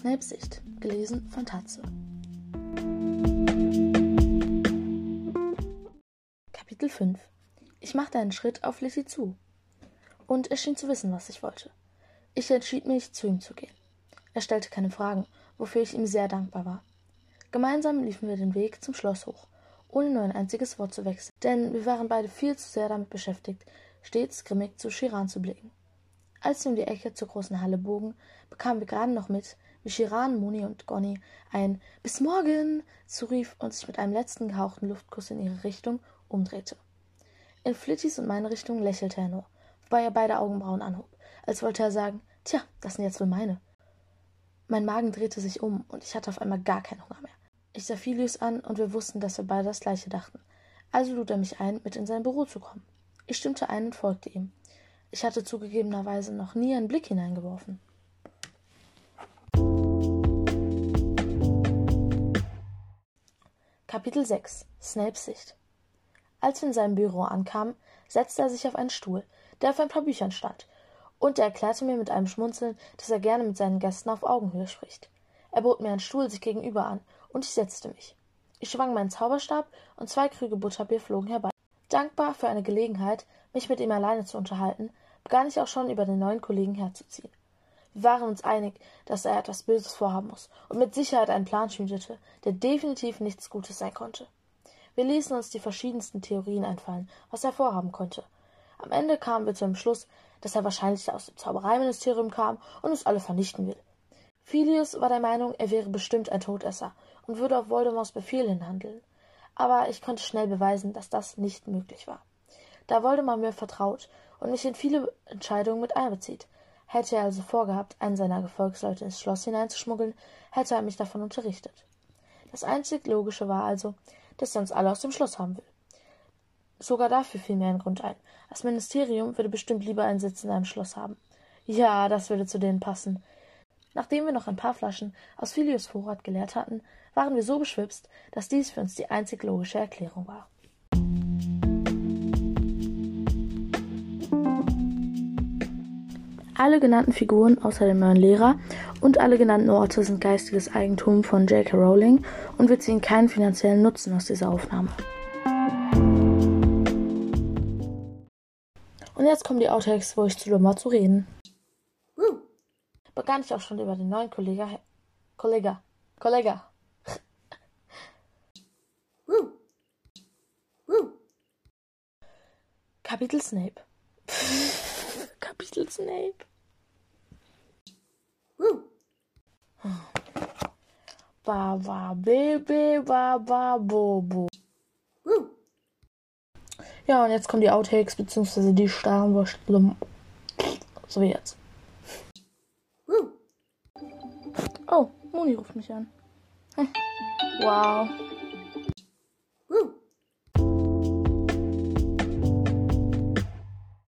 Snapes Sicht, gelesen von Tatze. Kapitel 5 Ich machte einen Schritt auf Lizzie zu. Und er schien zu wissen, was ich wollte. Ich entschied mich, zu ihm zu gehen. Er stellte keine Fragen, wofür ich ihm sehr dankbar war. Gemeinsam liefen wir den Weg zum Schloss hoch, ohne nur ein einziges Wort zu wechseln, denn wir waren beide viel zu sehr damit beschäftigt, stets grimmig zu Chiran zu blicken. Als wir um die Ecke zur großen Halle bogen, bekamen wir gerade noch mit, wie Chiran, Moni und Gonny ein Bis morgen zurief und sich mit einem letzten gehauchten Luftkuss in ihre Richtung umdrehte. In Flittys und meine Richtung lächelte er nur, wobei er beide Augenbrauen anhob, als wollte er sagen, tja, das sind jetzt wohl meine. Mein Magen drehte sich um und ich hatte auf einmal gar keinen Hunger mehr. Ich sah Filius an und wir wussten, dass wir beide das gleiche dachten. Also lud er mich ein, mit in sein Büro zu kommen. Ich stimmte ein und folgte ihm. Ich hatte zugegebenerweise noch nie einen Blick hineingeworfen. Kapitel 6 Snapes Sicht Als wir in seinem Büro ankamen, setzte er sich auf einen Stuhl, der auf ein paar Büchern stand, und er erklärte mir mit einem Schmunzeln, dass er gerne mit seinen Gästen auf Augenhöhe spricht. Er bot mir einen Stuhl sich gegenüber an, und ich setzte mich. Ich schwang meinen Zauberstab, und zwei Krüge Butterbier flogen herbei. Dankbar für eine Gelegenheit, mich mit ihm alleine zu unterhalten, begann ich auch schon über den neuen Kollegen herzuziehen. Wir waren uns einig, dass er etwas Böses vorhaben muss und mit Sicherheit einen Plan schmiedete, der definitiv nichts Gutes sein konnte. Wir ließen uns die verschiedensten Theorien einfallen, was er vorhaben konnte. Am Ende kamen wir zu dem Schluss, dass er wahrscheinlich aus dem Zaubereiministerium kam und uns alle vernichten will. Filius war der Meinung, er wäre bestimmt ein Todesser und würde auf Voldemorts Befehl hin handeln. Aber ich konnte schnell beweisen, dass das nicht möglich war. Da Voldemort mir vertraut und mich in viele Entscheidungen mit einbezieht. Hätte er also vorgehabt, einen seiner Gefolgsleute ins Schloss hineinzuschmuggeln, hätte er mich davon unterrichtet. Das einzig Logische war also, dass er uns alle aus dem Schloss haben will. Sogar dafür fiel mir ein Grund ein. Das Ministerium würde bestimmt lieber einen Sitz in einem Schloss haben. Ja, das würde zu denen passen. Nachdem wir noch ein paar Flaschen aus Filius Vorrat geleert hatten, waren wir so beschwipst, dass dies für uns die einzig logische Erklärung war. Alle genannten Figuren außer dem neuen Lehrer und alle genannten Orte sind geistiges Eigentum von J.K. Rowling und wir ziehen keinen finanziellen Nutzen aus dieser Aufnahme. Und jetzt kommen die Outtakes, wo ich zu dumm war zu reden. Begann ich auch schon über den neuen Kollege. Kollege. Kollege. Kapitel Snape. Kapitel Snape. Baba Baby Baba Bobo. Ja, und jetzt kommen die Outtakes beziehungsweise die Starrenwurst. So wie jetzt. Oh, Moni ruft mich an. Wow.